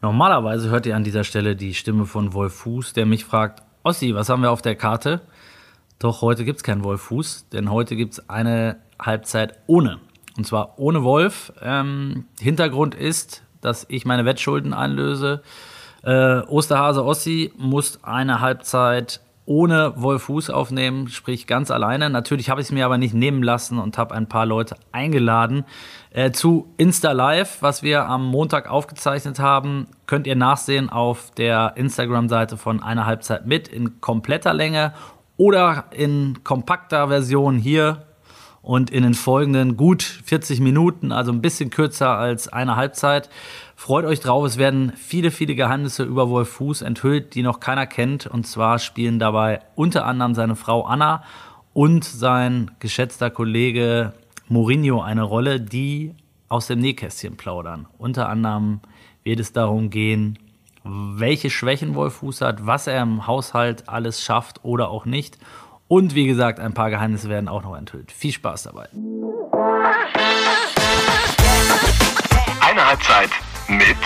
Normalerweise hört ihr an dieser Stelle die Stimme von Wolf Fuß, der mich fragt, Ossi, was haben wir auf der Karte? Doch heute gibt es keinen Wolf Fuß, denn heute gibt es eine Halbzeit ohne. Und zwar ohne Wolf. Ähm, Hintergrund ist, dass ich meine Wettschulden einlöse. Äh, Osterhase Ossi muss eine Halbzeit ohne Wolf Fuß aufnehmen, sprich ganz alleine. Natürlich habe ich es mir aber nicht nehmen lassen und habe ein paar Leute eingeladen. Äh, zu Insta Live, was wir am Montag aufgezeichnet haben, könnt ihr nachsehen auf der Instagram-Seite von einer Halbzeit mit in kompletter Länge oder in kompakter Version hier und in den folgenden gut 40 Minuten, also ein bisschen kürzer als eine Halbzeit. Freut euch drauf, es werden viele, viele Geheimnisse über Wolf Fuß enthüllt, die noch keiner kennt. Und zwar spielen dabei unter anderem seine Frau Anna und sein geschätzter Kollege Mourinho eine Rolle, die aus dem Nähkästchen plaudern. Unter anderem wird es darum gehen, welche Schwächen Wolf Fuß hat, was er im Haushalt alles schafft oder auch nicht. Und wie gesagt, ein paar Geheimnisse werden auch noch enthüllt. Viel Spaß dabei. Eine Halbzeit mit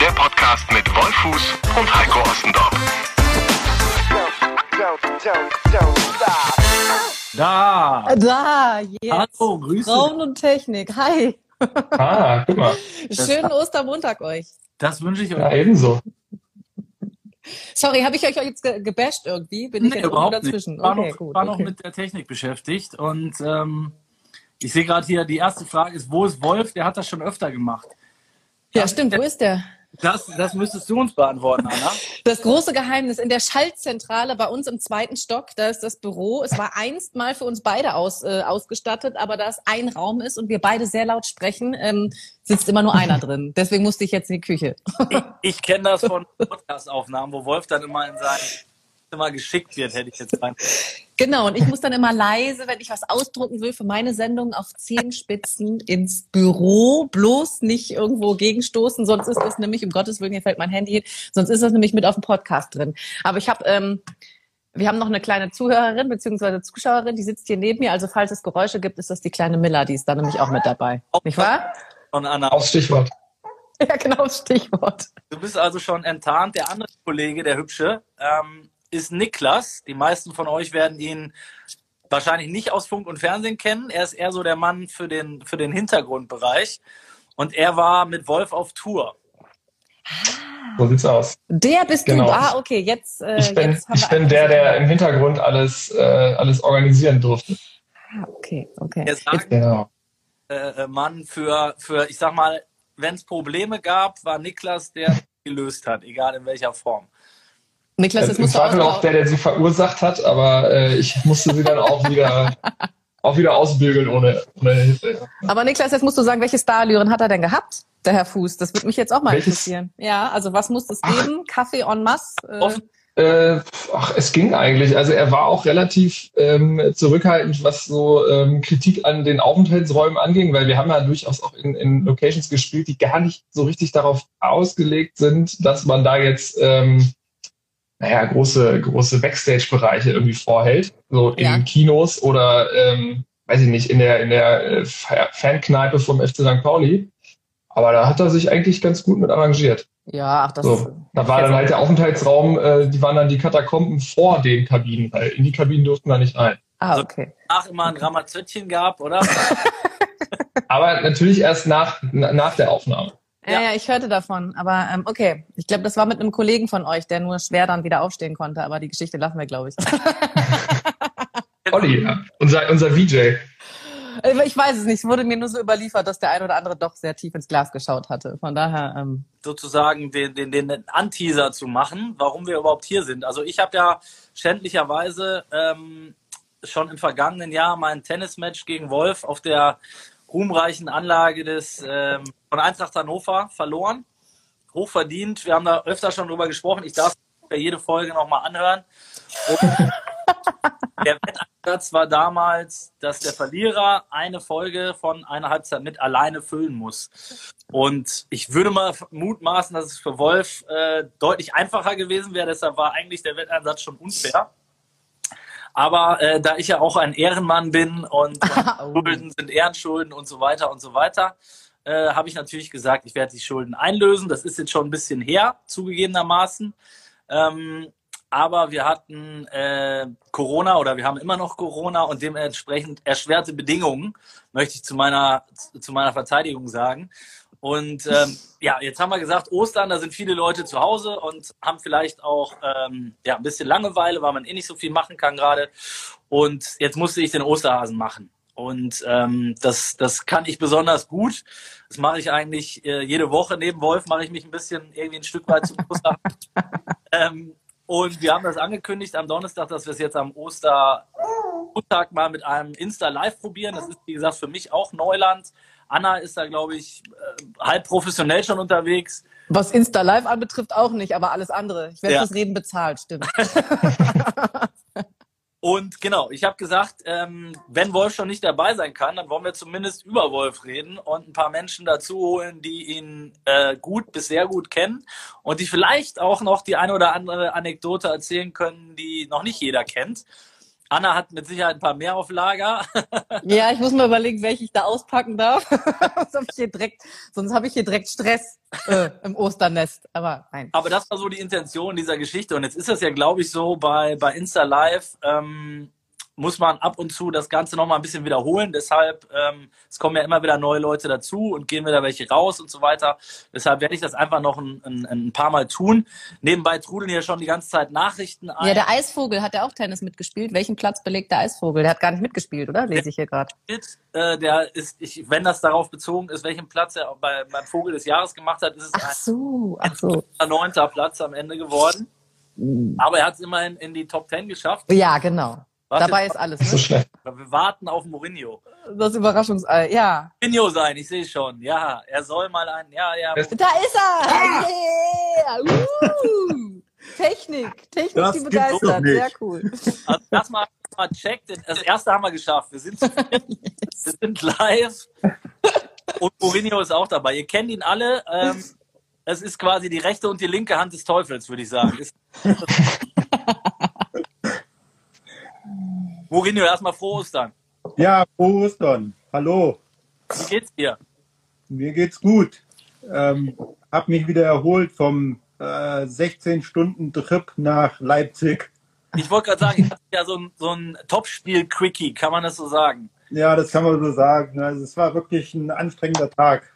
der Podcast mit Wolfuß und Heiko Ostendorf. Da! Da, jetzt. Hallo, Grüße. Frauen und Technik. Hi. Ah, guck mal. Schönen Ostermontag euch. Das wünsche ich euch. Ja, ebenso. Sorry, habe ich euch jetzt ge gebasht irgendwie? Bin ich Nee, jetzt überhaupt irgendwo nicht. dazwischen? Ich war, Okay, noch, gut. war noch okay. mit der Technik beschäftigt und ähm, ich sehe gerade hier, die erste Frage ist, wo ist Wolf? Der hat das schon öfter gemacht. Ja, stimmt. Wo ist der? Das, das müsstest du uns beantworten, Anna. Das große Geheimnis in der Schaltzentrale bei uns im zweiten Stock, da ist das Büro. Es war einst mal für uns beide aus, äh, ausgestattet, aber da es ein Raum ist und wir beide sehr laut sprechen, ähm, sitzt immer nur einer drin. Deswegen musste ich jetzt in die Küche. Ich, ich kenne das von Podcast-Aufnahmen, wo Wolf dann immer in sein Zimmer geschickt wird, hätte ich jetzt rein. Genau, und ich muss dann immer leise, wenn ich was ausdrucken will für meine Sendung, auf Zehenspitzen ins Büro, bloß nicht irgendwo gegenstoßen, sonst ist das nämlich, um Gottes Willen, hier fällt mein Handy hin, sonst ist das nämlich mit auf dem Podcast drin. Aber ich habe, ähm, wir haben noch eine kleine Zuhörerin bzw. Zuschauerin, die sitzt hier neben mir, also falls es Geräusche gibt, ist das die kleine Miller, die ist da nämlich auch mit dabei. Nicht wahr? Und Anna, Aufs Stichwort. Ja, genau, Stichwort. du bist also schon enttarnt. Der andere Kollege, der Hübsche, ähm, ist Niklas. Die meisten von euch werden ihn wahrscheinlich nicht aus Funk und Fernsehen kennen. Er ist eher so der Mann für den, für den Hintergrundbereich. Und er war mit Wolf auf Tour. So sieht's aus. Der bist Genau. du. Ah, okay, jetzt, äh, Ich bin, jetzt ich bin der, der im Hintergrund alles, äh, alles organisieren durfte. Ah, okay, okay. Er sagt, Genau. äh, Mann für, für, ich sag mal, wenn es Probleme gab, war Niklas der, der gelöst hat, egal in welcher Form. Niklas, Also jetzt Im musst du Zweifel auch auch der, der sie verursacht hat, aber äh, ich musste sie dann auch wieder, auch wieder ausbügeln ohne, ohne Hilfe. Aber Niklas, jetzt musst du sagen, welche Starallüren hat er denn gehabt, der Herr Fuß? Das würde mich jetzt auch mal Welches- interessieren. Ja, also was muss es geben? Kaffee en masse? Äh, Offen- Äh, ach, es ging eigentlich. Also er war auch relativ ähm, zurückhaltend, was so ähm, Kritik an den Aufenthaltsräumen anging, weil wir haben ja durchaus auch in, in Locations gespielt, die gar nicht so richtig darauf ausgelegt sind, dass man da jetzt ähm, naja, große, große Backstage-Bereiche irgendwie vorhält. So in Ja. Kinos oder ähm, weiß ich nicht, in der, in der äh, Fa- Fankneipe vom FC St. Pauli. Aber da hat er sich eigentlich ganz gut mit arrangiert. ja, ach, das So, da war dann halt der Aufenthaltsraum, äh, die waren dann die Katakomben vor den Kabinen, weil in die Kabinen durften wir nicht rein. Ah, okay. Nach immer ein Ramazöttchen gab, oder? Aber natürlich erst nach, na- nach der Aufnahme. Ja, Ja. ich hörte davon. Aber ähm, okay, ich glaube, das war mit einem Kollegen von euch, der nur schwer dann wieder aufstehen konnte. Aber die Geschichte lassen wir, glaube ich. Olli, ja. unser, unser VJ. Äh, ich weiß es nicht. Es wurde mir nur so überliefert, dass der ein oder andere doch sehr tief ins Glas geschaut hatte. Von daher, ähm, sozusagen den, den, den Anteaser zu machen, warum wir überhaupt hier sind. Also ich habe ja schändlicherweise ähm, schon im vergangenen Jahr mein Tennismatch gegen Wolf auf der ruhmreichen Anlage des ähm, von Eintracht Hannover verloren. Hochverdient. Wir haben da öfter schon drüber gesprochen. Ich darf jede Folge nochmal anhören. Und der Wetteinsatz war damals, dass der Verlierer eine Folge von einer Halbzeit mit alleine füllen muss. Und ich würde mal mutmaßen, dass es für Wolf äh, deutlich einfacher gewesen wäre. Deshalb war eigentlich der Wetteinsatz schon unfair. Aber äh, da ich ja auch ein Ehrenmann bin und, und. Schulden sind Ehrenschulden und so weiter und so weiter, äh, habe ich natürlich gesagt, ich werde die Schulden einlösen. Das ist jetzt schon ein bisschen her, zugegebenermaßen. Ähm, aber wir hatten äh, Corona oder wir haben immer noch Corona und dementsprechend erschwerte Bedingungen, möchte ich zu meiner, zu meiner Verteidigung sagen. Und ähm, ja, jetzt haben wir gesagt, Ostern, da sind viele Leute zu Hause und haben vielleicht auch ähm, ja, ein bisschen Langeweile, weil man eh nicht so viel machen kann gerade. Und jetzt musste ich den Osterhasen machen. Und ähm, das, das kann ich besonders gut. Das mache ich eigentlich äh, jede Woche. Neben Wolf mache ich mich ein bisschen irgendwie ein Stück weit zum Osterhasen. ähm, und wir haben das angekündigt am Donnerstag, dass wir es jetzt am Ostermontag mal mit einem Insta Live probieren. Das ist, wie gesagt, für mich auch Neuland. Anna ist da, glaube ich, äh, halb professionell schon unterwegs. Was Insta Live anbetrifft, auch nicht, aber alles andere. Ich werde Ja. fürs Reden bezahlt, stimmt. Und genau, ich habe gesagt, ähm, wenn Wolf schon nicht dabei sein kann, dann wollen wir zumindest über Wolf reden und ein paar Menschen dazu holen, die ihn äh, gut bis sehr gut kennen und die vielleicht auch noch die eine oder andere Anekdote erzählen können, die noch nicht jeder kennt. Anna hat mit Sicherheit ein paar mehr auf Lager. ja, ich muss mal überlegen, welche ich da auspacken darf. sonst habe ich hier direkt, sonst habe ich hier direkt Stress äh, im Osternest. Aber nein. Aber das war so die Intention dieser Geschichte. Und jetzt ist das ja, glaube ich, so bei, bei Insta Live, ähm, muss man ab und zu das Ganze nochmal ein bisschen wiederholen. Deshalb, ähm, es kommen ja immer wieder neue Leute dazu und gehen wieder welche raus und so weiter. Deshalb werde ich das einfach noch ein, ein, ein paar Mal tun. Nebenbei trudeln hier schon die ganze Zeit Nachrichten ein. Ja, der Eisvogel hat ja auch Tennis mitgespielt. Welchen Platz belegt der Eisvogel? Der hat gar nicht mitgespielt, oder? Lese ich hier gerade. äh, der ist, ich, wenn das darauf bezogen ist, welchen Platz er bei, beim Vogel des Jahres gemacht hat, ist es Ach so, ach so. ein neunter Platz am Ende geworden. Aber er hat es immerhin in die Top Ten geschafft. Ja, genau. Was Dabei jetzt- ist alles. So Ne? schlecht. Wir warten auf Mourinho. Das Überraschungsei. Ja. Mourinho sein, ich sehe schon. Ja, er soll mal ein, ja, ja. Da ist er! Yeah! Uh! Technik, Technik, Das die begeistert. Sehr cool. Also das mal, mal checkt. Das erste haben wir geschafft. Wir sind, wir sind live. Und Mourinho ist auch dabei. Ihr kennt ihn alle. Ähm, es ist quasi die rechte und die linke Hand des Teufels, würde ich sagen. Ist, Mourinho, erstmal frohe Ostern. Ja, frohe Ostern. Hallo. Wie geht's dir? Mir geht's gut. Ähm, hab mich wieder erholt vom äh, 16-Stunden-Trip nach Leipzig. Ich wollte gerade sagen, ich hatte ja so ein, so ein Topspiel-Quickie, kann man das so sagen? Ja, das kann man so sagen. Also es war wirklich ein anstrengender Tag.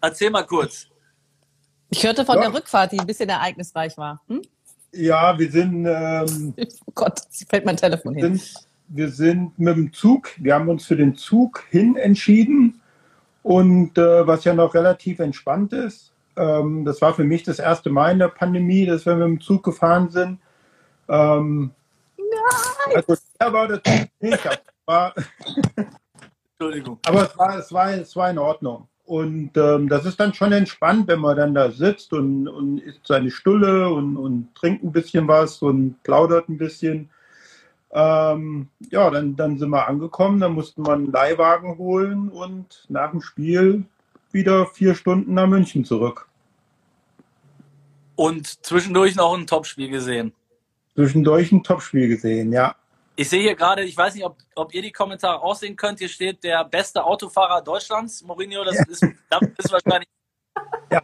Erzähl mal kurz. Ich hörte von Ja. der Rückfahrt, die ein bisschen ereignisreich war. Hm? Ja, wir sind, ähm, Oh Gott, jetzt fällt mein Telefon hin. sind, wir sind mit dem Zug, wir haben uns für den Zug hin entschieden und äh, was ja noch relativ entspannt ist. Ähm, das war für mich das erste Mal in der Pandemie, dass wir mit dem Zug gefahren sind. Ähm, Also der war das nicht, aber, war, Entschuldigung. aber es, war, es, war, es war in Ordnung. Und ähm, das ist dann schon entspannt, wenn man dann da sitzt und, und isst seine Stulle und, und trinkt ein bisschen was und plaudert ein bisschen. Ähm, ja, dann, dann sind wir angekommen, dann mussten wir einen Leihwagen holen und nach dem Spiel wieder vier Stunden nach München zurück. Und zwischendurch noch ein Topspiel gesehen. Zwischendurch ein Topspiel gesehen, ja. Ich sehe hier gerade, ich weiß nicht, ob, ob ihr die Kommentare auch sehen könnt. Hier steht der beste Autofahrer Deutschlands, Mourinho. Das ist, das ist wahrscheinlich.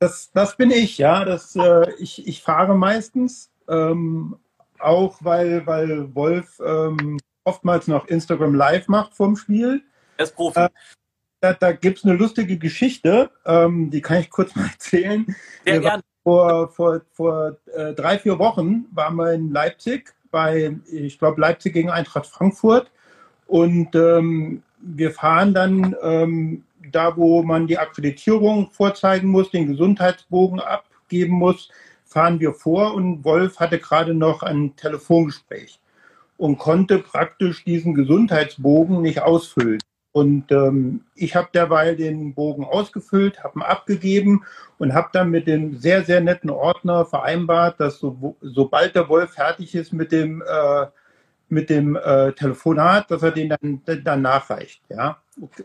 Das, das bin ich, ja. Das, äh, ich, ich fahre meistens, ähm, auch weil, weil Wolf ähm, oftmals noch Instagram Live macht vom Spiel. Er ist Profi. Äh, Da, da gibt es eine lustige Geschichte, ähm, die kann ich kurz mal erzählen. Sehr gerne. Vor, vor, vor äh, drei, vier Wochen waren wir in Leipzig bei, ich glaube, Leipzig gegen Eintracht Frankfurt. Und ähm, wir fahren dann ähm, da, wo man die Akkreditierung vorzeigen muss, den Gesundheitsbogen abgeben muss, fahren wir vor und Wolf hatte gerade noch ein Telefongespräch und konnte praktisch diesen Gesundheitsbogen nicht ausfüllen. Und ähm, ich habe derweil den Bogen ausgefüllt, habe ihn abgegeben und habe dann mit dem sehr, sehr netten Ordner vereinbart, dass so, sobald der Wolf fertig ist mit dem, äh, mit dem äh, Telefonat, dass er den dann, dann nachreicht. Ja?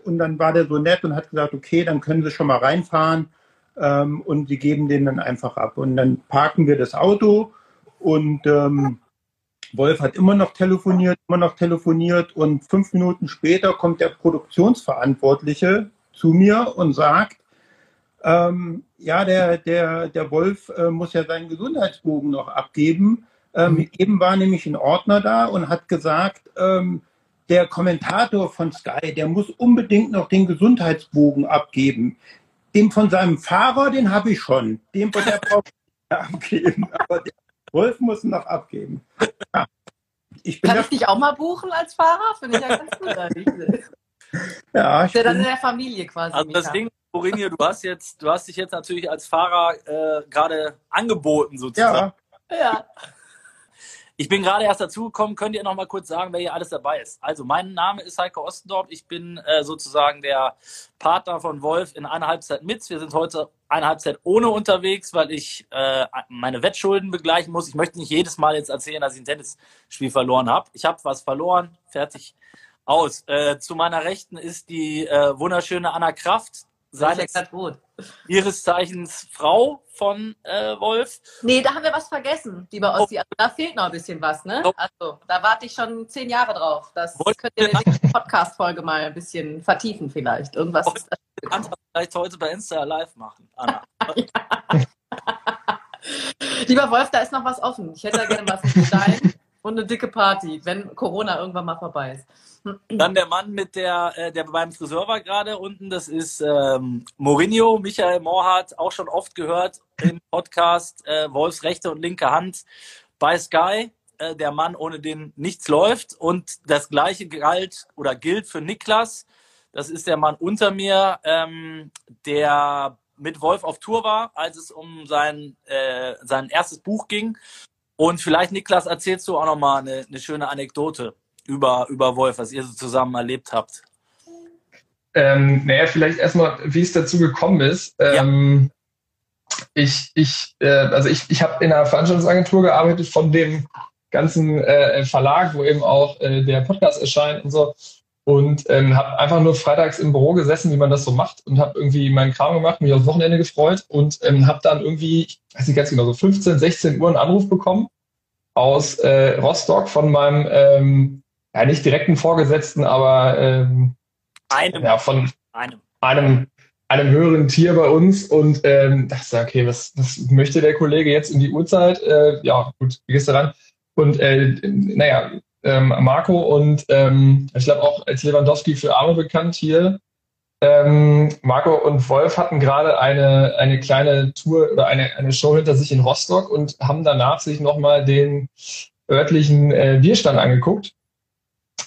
Und dann war der so nett und hat gesagt, okay, dann können Sie schon mal reinfahren ähm, und Sie geben den dann einfach ab. Und dann parken wir das Auto und ähm, Wolf hat immer noch telefoniert, immer noch telefoniert und fünf Minuten später kommt der Produktionsverantwortliche zu mir und sagt, ähm, ja, der, der, der Wolf äh, muss ja seinen Gesundheitsbogen noch abgeben. Ähm, mhm. Eben war nämlich ein Ordner da und hat gesagt, ähm, der Kommentator von Sky, der muss unbedingt noch den Gesundheitsbogen abgeben. Dem von seinem Fahrer, den habe ich schon. Dem von der abgeben. Aber der Wolf muss noch abgeben. Ja. Ich Kann ich dich auch mal buchen als Fahrer? Finde ich ja ganz gut. ja, ich ja dann in der Familie quasi. Also das Ding, Mourinho, du hast jetzt, du hast dich jetzt natürlich als Fahrer äh, gerade angeboten sozusagen. Ja. ja. Ich bin gerade erst dazugekommen. Könnt ihr noch mal kurz sagen, wer hier alles dabei ist? Also, mein Name ist Heiko Ostendorf. Ich bin äh, sozusagen der Partner von Wolf in einer Halbzeit mit. Wir sind heute eine Halbzeit ohne unterwegs, weil ich äh, meine Wettschulden begleichen muss. Ich möchte nicht jedes Mal jetzt erzählen, dass ich ein Tennisspiel verloren habe. Ich habe was verloren. Fertig. Aus. Äh, zu meiner Rechten ist die äh, wunderschöne Anna Kraft, seines ihres Zeichens Frau von äh, Wolf. Nee, da haben wir was vergessen, lieber Ossi. Also, da fehlt noch ein bisschen was, ne? Also, da warte ich schon zehn Jahre drauf. Das Wolf könnt ihr in der Podcast-Folge mal ein bisschen vertiefen vielleicht. Irgendwas Wolf, ist da kannst du vielleicht heute bei Insta live machen, Anna. Lieber Wolf, da ist noch was offen. Ich hätte da gerne was mit Stein und eine dicke Party, wenn Corona irgendwann mal vorbei ist. Dann der Mann mit der, äh, der beim Friseur war gerade unten, das ist ähm, Mourinho, Michael Mohrhardt, auch schon oft gehört im Podcast, äh, Wolfs rechte und linke Hand bei Sky, äh, der Mann, ohne den nichts läuft. Und das gleiche galt oder gilt für Niklas, das ist der Mann unter mir, ähm, der mit Wolf auf Tour war, als es um sein, äh, sein erstes Buch ging. Und vielleicht, Niklas, erzählst du auch nochmal eine, eine schöne Anekdote über, über Wolf, was ihr so zusammen erlebt habt? Ähm, naja, vielleicht erstmal, wie es dazu gekommen ist. Ähm, ja. Ich, ich, äh, also ich, ich habe in einer Veranstaltungsagentur gearbeitet von dem ganzen äh, Verlag, wo eben auch äh, der Podcast erscheint und so. Und ähm, habe einfach nur freitags im Büro gesessen, wie man das so macht, und habe irgendwie meinen Kram gemacht, mich aufs Wochenende gefreut und ähm, habe dann irgendwie, ich weiß nicht ganz genau, so 15, 16 Uhr einen Anruf bekommen aus äh, Rostock von meinem ähm, ja nicht direkten Vorgesetzten, aber ähm, einem, ja, von einem. einem einem höheren Tier bei uns und ähm, dachte, okay, was, was möchte der Kollege jetzt in die Uhrzeit? Äh, ja, gut, wie gehst du ran? Und äh, naja, ähm, Marco und ähm, ich glaube auch als Lewandowski für Arme bekannt hier. Ähm, Marco und Wolf hatten gerade eine, eine kleine Tour oder eine, eine Show hinter sich in Rostock und haben danach sich nochmal den örtlichen äh, Bierstand angeguckt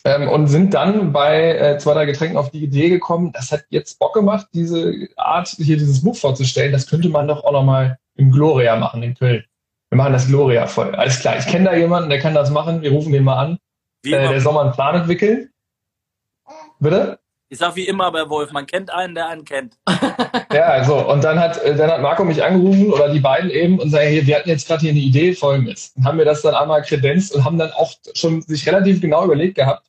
ähm, und sind dann bei äh, zwei, drei Getränken auf die Idee gekommen, das hat jetzt Bock gemacht, diese Art, hier dieses Buch vorzustellen. Das könnte man doch auch nochmal im Gloria machen in Köln. Wir machen das Gloria voll. Alles klar, ich kenne da jemanden, der kann das machen. Wir rufen den mal an. Äh, der soll mal einen Plan entwickeln. Bitte? Ich sag wie immer bei Wolf, man kennt einen, der einen kennt. ja, so. Und dann hat, äh, dann hat Marco mich angerufen oder die beiden eben und sagen, hier, wir hatten jetzt gerade hier eine Idee, folgendes. Und haben mir das dann einmal kredenzt und haben dann auch schon sich relativ genau überlegt gehabt,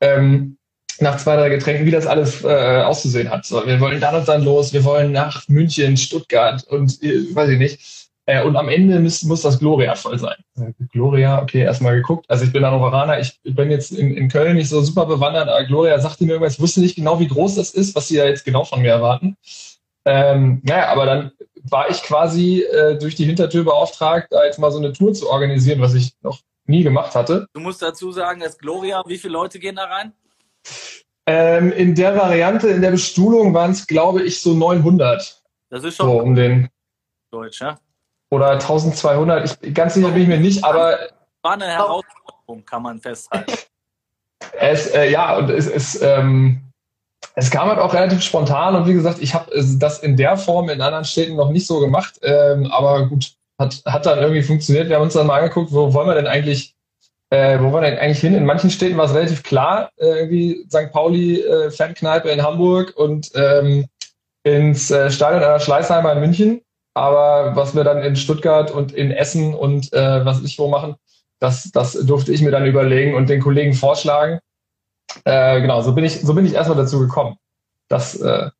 ähm, nach zwei, drei Getränken, wie das alles äh, auszusehen hat. So, wir wollen dann und dann los, wir wollen nach München, Stuttgart und äh, weiß ich nicht. Äh, und am Ende muss, muss das Gloria voll sein. Gloria, okay, erstmal geguckt. Also ich bin Hannoveraner, ich bin jetzt in, in Köln nicht so super bewandert, aber Gloria sagte mir irgendwas, ich wusste nicht genau, wie groß das ist, was sie da jetzt genau von mir erwarten. Ähm, naja, aber dann war ich quasi äh, durch die Hintertür beauftragt, da jetzt mal so eine Tour zu organisieren, was ich noch nie gemacht hatte. Du musst dazu sagen, dass Gloria, wie viele Leute gehen da rein? Ähm, in der Variante, in der Bestuhlung waren es, glaube ich, so 900. Das ist schon so, um den Deutsch, ja? Oder 1200. Ich, ganz sicher bin ich mir nicht, aber. War eine Herausforderung, kann man festhalten. es, äh, ja, und es ist. Ähm, es kam halt auch relativ spontan und wie gesagt, ich habe das in der Form in anderen Städten noch nicht so gemacht, ähm, aber gut, hat, hat dann irgendwie funktioniert. Wir haben uns dann mal angeguckt, wo wollen wir denn eigentlich, äh, wo wollen wir denn eigentlich hin? In manchen Städten war es relativ klar, äh, irgendwie St. Pauli äh, Fankneipe in Hamburg und ähm, ins äh, Stadion einer Schleißheimer in München. Aber was wir dann in Stuttgart und in Essen und äh, was ich wo machen, das, das durfte ich mir dann überlegen und den Kollegen vorschlagen. Äh, genau, so bin ich, so bin ich erstmal dazu gekommen. Das, äh,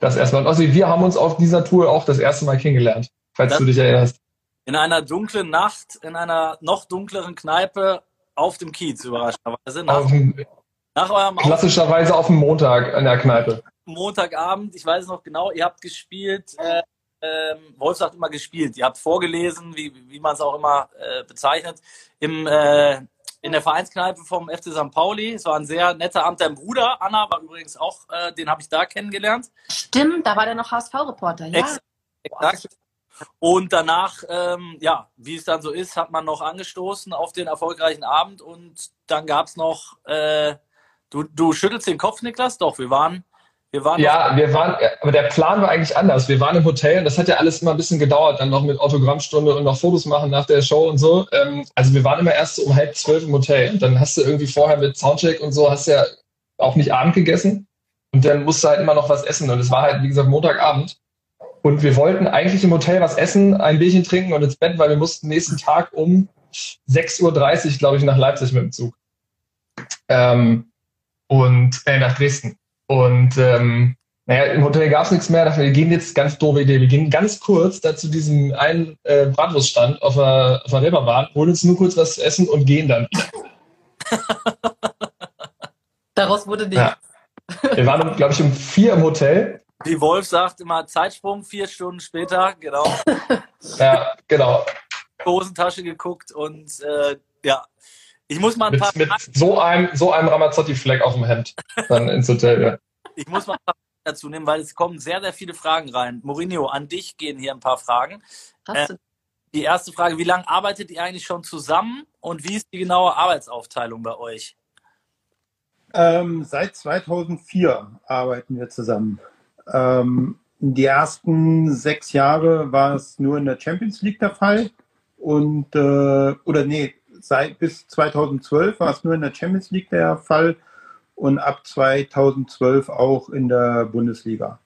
das erstmal. Und also wir haben uns auf dieser Tour auch das erste Mal kennengelernt falls das du dich erinnerst. In einer dunklen Nacht, in einer noch dunkleren Kneipe auf dem Kiez, überraschenderweise. Nach, nach eurem klassischerweise auf dem Montag in der Kneipe. Montagabend, ich weiß es noch genau, ihr habt gespielt, äh, ähm, Wolf sagt immer gespielt, ihr habt vorgelesen, wie, wie man es auch immer äh, bezeichnet, im, äh, in der Vereinskneipe vom FC St. Pauli. Es war ein sehr netter Abend. Dein Bruder, Anna, war übrigens auch, äh, den habe ich da kennengelernt. Stimmt, da war der noch HSV-Reporter, ja. Exakt. exakt. Und danach, ähm, ja, wie es dann so ist, hat man noch angestoßen auf den erfolgreichen Abend und dann gab es noch, äh, du, du schüttelst den Kopf, Niklas? Doch, wir waren wir waren ja, wir waren, aber der Plan war eigentlich anders. Wir waren im Hotel und das hat ja alles immer ein bisschen gedauert, dann noch mit Autogrammstunde und noch Fotos machen nach der Show und so. Ähm, also wir waren immer erst so um halb zwölf im Hotel. Und dann hast du irgendwie vorher mit Soundcheck und so, hast ja auch nicht Abend gegessen. Und dann musst du halt immer noch was essen. Und es war halt, wie gesagt, Montagabend. Und wir wollten eigentlich im Hotel was essen, ein Bierchen trinken und ins Bett, weil wir mussten nächsten Tag um 6.30 Uhr, glaube ich, nach Leipzig mit dem Zug. Ähm, und äh, nach Dresden. Und ähm, naja, im Hotel gab es nichts mehr. Dachte, wir gehen jetzt ganz doofe Idee. Wir gehen ganz kurz da zu diesem einen äh, Bratwurststand auf der, auf der Reeperbahn, holen uns nur kurz was zu essen und gehen dann. Daraus wurde nichts. Ja. Wir waren, glaube ich, um vier im Hotel. Wie Wolf sagt immer Zeitsprung, vier Stunden später, genau. ja, genau. Hosentasche geguckt und äh, ja, ich muss mal ein mit, paar. Mit so einem, so einem Ramazzotti-Fleck auf dem Hemd dann ins Hotel, ja. Ich muss mal ein paar dazu nehmen, weil es kommen sehr, sehr viele Fragen rein. Mourinho, an dich gehen hier ein paar Fragen. Hast Äh, die erste Frage, wie lange arbeitet ihr eigentlich schon zusammen und wie ist die genaue Arbeitsaufteilung bei euch? Ähm, seit 2004 arbeiten wir zusammen. Ähm, die ersten sechs Jahre war es nur in der Champions League der Fall. Und, äh, oder nee, seit bis 2012 war es nur in der Champions League der Fall und ab 2012 auch in der Bundesliga.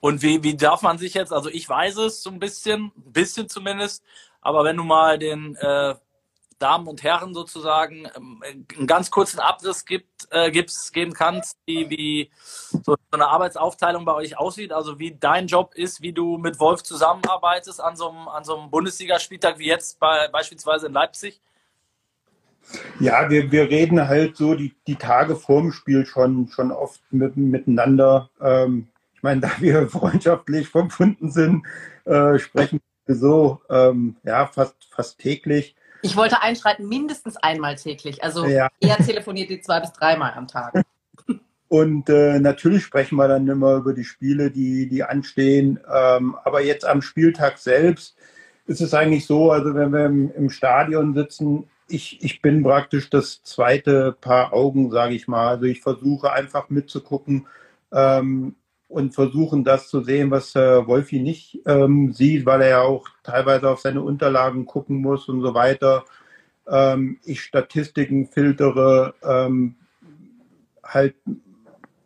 Und wie, wie darf man sich jetzt, also ich weiß es so ein bisschen, ein bisschen zumindest, aber wenn du mal den äh, Damen und Herren sozusagen ähm, einen ganz kurzen Abriss gibt, äh, gibst, geben kannst, wie, wie so eine Arbeitsaufteilung bei euch aussieht, also wie dein Job ist, wie du mit Wolf zusammenarbeitest an so einem, an so einem Bundesligaspieltag wie jetzt bei, beispielsweise in Leipzig? Ja, wir, wir reden halt so die, die Tage vorm Spiel schon, schon oft mit, miteinander. Ähm, ich meine, da wir freundschaftlich verbunden sind, äh, sprechen wir so ähm, ja, fast, fast täglich. Ich wollte einschreiten, mindestens einmal täglich. Also ja. eher telefoniert die zwei bis dreimal am Tag. Und äh, natürlich sprechen wir dann immer über die Spiele, die, die anstehen. Ähm, aber jetzt am Spieltag selbst ist es eigentlich so, also wenn wir im, im Stadion sitzen, ich, ich bin praktisch das zweite Paar Augen, sage ich mal. Also ich versuche einfach mitzugucken, ähm, und versuchen das zu sehen, was äh, Wolfi nicht ähm, sieht, weil er ja auch teilweise auf seine Unterlagen gucken muss und so weiter. Ähm, ich Statistiken filtere, ähm, halt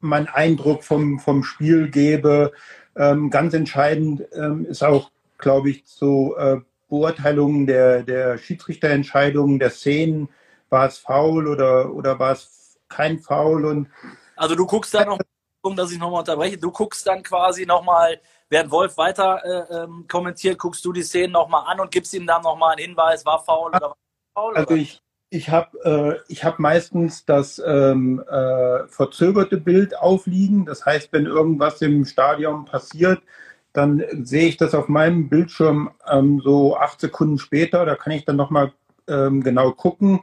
meinen Eindruck vom, vom Spiel gebe. Ähm, ganz entscheidend ähm, ist auch, glaube ich, so äh, Beurteilungen der, der Schiedsrichterentscheidungen, der Szenen. War es faul oder, oder war es kein Foul? Und also du guckst da noch dass ich nochmal unterbreche. Du guckst dann quasi nochmal, während Wolf weiter äh, ähm, kommentiert, guckst du die Szenen nochmal an und gibst ihm dann nochmal einen Hinweis, war faul oder war faul? Also ich, ich habe äh, hab meistens das ähm, äh, verzögerte Bild aufliegen. Das heißt, wenn irgendwas im Stadion passiert, dann sehe ich das auf meinem Bildschirm ähm, so acht Sekunden später. Da kann ich dann nochmal ähm, genau gucken.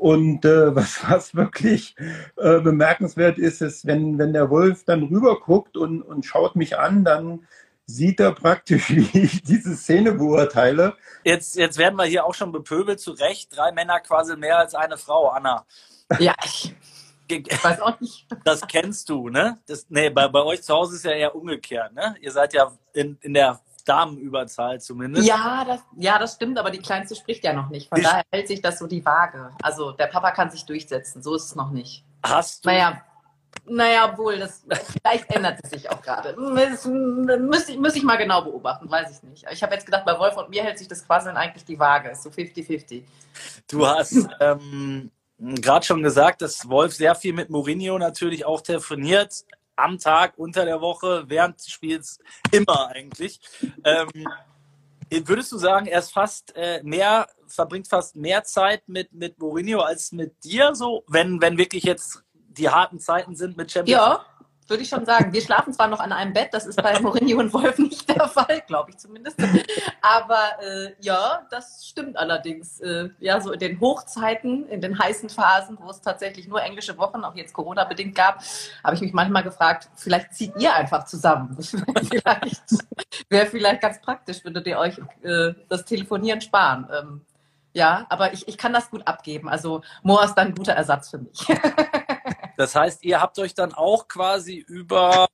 Und äh, was, was wirklich äh, bemerkenswert ist, ist, wenn, wenn der Wolf dann rüber guckt und, und schaut mich an, dann sieht er praktisch, wie ich diese Szene beurteile. Jetzt, jetzt werden wir hier auch schon bepöbelt, zu Recht. Drei Männer quasi mehr als eine Frau, Anna. Ja, ich, ich weiß auch nicht. Das kennst du, ne? Das, nee, bei, bei euch zu Hause ist ja eher umgekehrt, ne? Ihr seid ja in, in der Damenüberzahl zumindest. Ja das, ja, das stimmt, aber die Kleinste spricht ja noch nicht. Von ich daher hält sich das so die Waage. Also der Papa kann sich durchsetzen, so ist es noch nicht. Hast du? Naja, naja, wohl, das, vielleicht ändert es sich auch gerade. Müsste müsst ich mal genau beobachten, weiß ich nicht. Ich habe jetzt gedacht, bei Wolf und mir hält sich das Quasseln eigentlich die Waage, so 50-50. Du hast ähm, gerade schon gesagt, dass Wolf sehr viel mit Mourinho natürlich auch telefoniert am Tag, unter der Woche, während des Spiels, immer eigentlich. Ähm, würdest du sagen, er ist fast äh, mehr, verbringt fast mehr Zeit mit, mit Mourinho als mit dir, so, wenn, wenn wirklich jetzt die harten Zeiten sind mit Champions Ja, würde ich schon sagen. Wir schlafen zwar noch an einem Bett, das ist bei Mourinho und Wolf nicht der Fall, glaube ich zumindest. Aber äh, ja, das stimmt allerdings. Äh, ja, so in den Hochzeiten, in den heißen Phasen, wo es tatsächlich nur englische Wochen, auch jetzt Corona-bedingt gab, habe ich mich manchmal gefragt, vielleicht zieht ihr einfach zusammen. vielleicht wäre vielleicht ganz praktisch, würdet ihr euch äh, das Telefonieren sparen. Ähm, ja, aber ich, ich kann das gut abgeben. Also Moa ist dann ein guter Ersatz für mich. Das heißt, ihr habt euch dann auch quasi über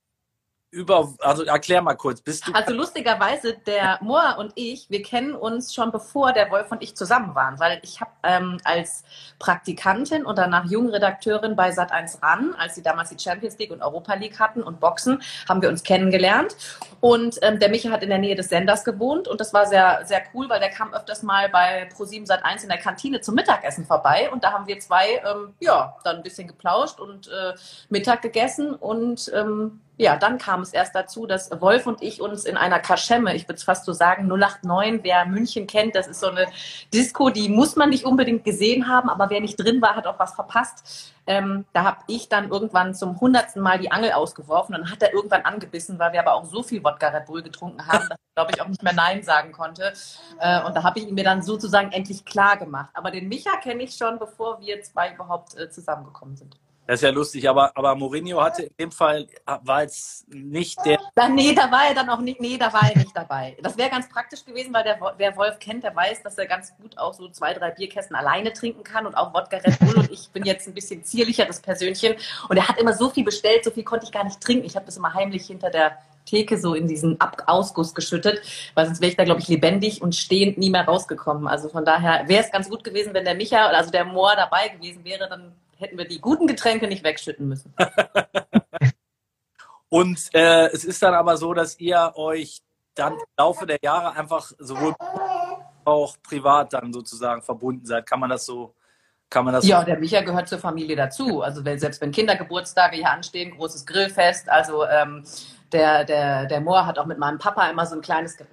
über, also erklär mal kurz, bist du. Also lustigerweise, der Moa und ich, wir kennen uns schon bevor der Wolf und ich zusammen waren, weil ich habe ähm, als Praktikantin und danach Jungredakteurin bei Sat1 ran, als sie damals die Champions League und Europa League hatten und Boxen, haben wir uns kennengelernt. Und ähm, der Micha hat in der Nähe des Senders gewohnt und das war sehr, sehr cool, weil der kam öfters mal bei Pro7 Sat1 in der Kantine zum Mittagessen vorbei und da haben wir zwei, ähm, ja, dann ein bisschen geplauscht und äh, Mittag gegessen und ähm, ja, dann kam es erst dazu, dass Wolf und ich uns in einer Kaschemme, ich würde es fast so sagen, 089, wer München kennt, das ist so eine Disco, die muss man nicht unbedingt gesehen haben, aber wer nicht drin war, hat auch was verpasst. Ähm, da habe ich dann irgendwann zum hundertsten Mal die Angel ausgeworfen. Dann hat er irgendwann angebissen, weil wir aber auch so viel Wodka Red Bull getrunken haben, dass ich, glaube ich, auch nicht mehr Nein sagen konnte. Äh, und da habe ich ihn mir dann sozusagen endlich klar gemacht. Aber den Micha kenne ich schon, bevor wir zwei überhaupt äh, zusammengekommen sind. Das ist ja lustig, aber, aber Mourinho hatte in dem Fall, war jetzt nicht der. Da, nee, da war er dann auch nicht, nee, da war er nicht dabei. Das wäre ganz praktisch gewesen, weil der, wer Wolf kennt, der weiß, dass er ganz gut auch so zwei, drei Bierkästen alleine trinken kann und auch Wodka Red Bull. Und ich bin jetzt ein bisschen zierlicheres Persönchen. Und er hat immer so viel bestellt, so viel konnte ich gar nicht trinken. Ich habe das immer heimlich hinter der Theke so in diesen Ab Ausguss geschüttet, weil sonst wäre ich da, glaube ich, lebendig und stehend nie mehr rausgekommen. Also von daher wäre es ganz gut gewesen, wenn der Micha, also der Moor dabei gewesen wäre, dann hätten wir die guten Getränke nicht wegschütten müssen. Und äh, es ist dann aber so, dass ihr euch dann im Laufe der Jahre einfach sowohl auch privat dann sozusagen verbunden seid. Kann man das so kann man das ja, der Micha gehört zur Familie dazu. Also wenn, selbst wenn Kindergeburtstage hier anstehen, großes Grillfest. Also ähm, der, der, der Moor hat auch mit meinem Papa immer so ein kleines, äh,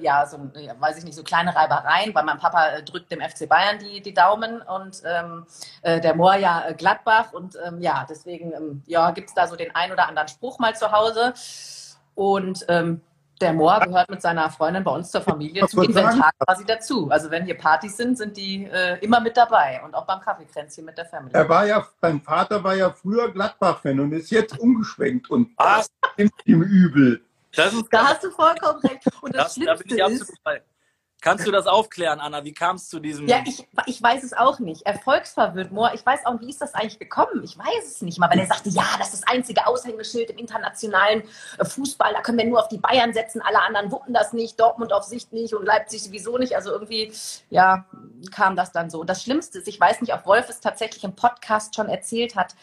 ja, so ja, weiß ich nicht, so kleine Reibereien, weil mein Papa äh, drückt dem FC Bayern die, die Daumen und ähm, äh, der Moor ja äh, Gladbach. Und ähm, ja, deswegen ähm, ja, gibt es da so den ein oder anderen Spruch mal zu Hause. Und ähm, der Moor gehört mit seiner Freundin bei uns zur Familie zum Inventar quasi dazu. Also wenn hier Partys sind, sind die äh, immer mit dabei und auch beim Kaffeekränzchen mit der Familie. Er war ja, dein Vater war ja früher Gladbach-Fan und ist jetzt umgeschwenkt und Was? ihm übel. Das ist, da hast du vollkommen recht. Und das, das Schlimmste da bin ich absolut ist, bei. Kannst du das aufklären, Anna? Wie kam es zu diesem? Ja, ich, ich weiß es auch nicht. Erfolgsverwirrt, Moor. Ich weiß auch, wie ist das eigentlich gekommen? Ich weiß es nicht mal, weil er sagte, ja, das ist das einzige Aushängeschild im internationalen äh, Fußball. Da können wir nur auf die Bayern setzen. Alle anderen wuppen das nicht. Dortmund auf Sicht nicht und Leipzig sowieso nicht. Also irgendwie, ja, kam das dann so. Das Schlimmste ist, ich weiß nicht, ob Wolf es tatsächlich im Podcast schon erzählt hat.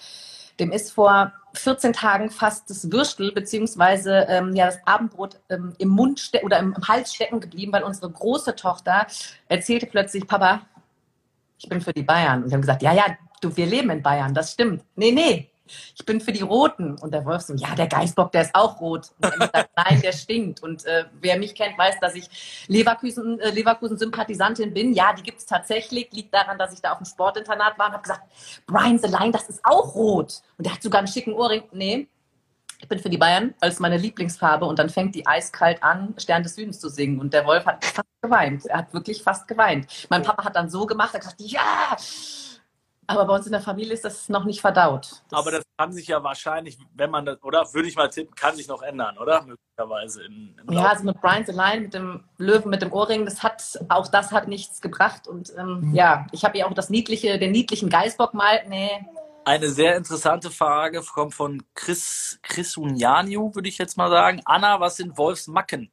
Dem ist vor 14 Tagen fast das Würstel beziehungsweise ähm, ja, das Abendbrot ähm, im Mund oder im, im Hals stecken geblieben, weil unsere große Tochter erzählte plötzlich, Papa, ich bin für die Bayern. Und wir haben gesagt, ja, ja, du, wir leben in Bayern, das stimmt. Nee, nee, ich bin für die Roten. Und der Wolf so, ja, der Geißbock, der ist auch rot. Und er sagt, nein, der stinkt. Und äh, wer mich kennt, weiß, dass ich Leverkusen, äh, Leverkusen-Sympathisantin bin. Ja, die gibt es tatsächlich. Liegt daran, dass ich da auf dem Sportinternat war und habe gesagt, Brian the Line, das ist auch rot. Und der hat sogar einen schicken Ohrring. Nee, ich bin für die Bayern, weil es meine Lieblingsfarbe und dann fängt die eiskalt an, Stern des Südens zu singen. Und der Wolf hat fast geweint. Er hat wirklich fast geweint. Mein Papa hat dann so gemacht, er hat gesagt, ja, aber bei uns in der Familie ist das noch nicht verdaut. Das aber das kann sich ja wahrscheinlich, wenn man das, oder würde ich mal tippen, kann sich noch ändern, oder? Möglicherweise. In, ja, also mit Brian Line, mit dem Löwen, mit dem Ohrring, das hat, auch das hat nichts gebracht. Und ähm, mhm. ja, ich habe ja auch das niedliche, den niedlichen Geißbock mal, nee. Eine sehr interessante Frage kommt von Chris, Chris Unjaniu, würde ich jetzt mal sagen. Anna, was sind Wolfs Macken?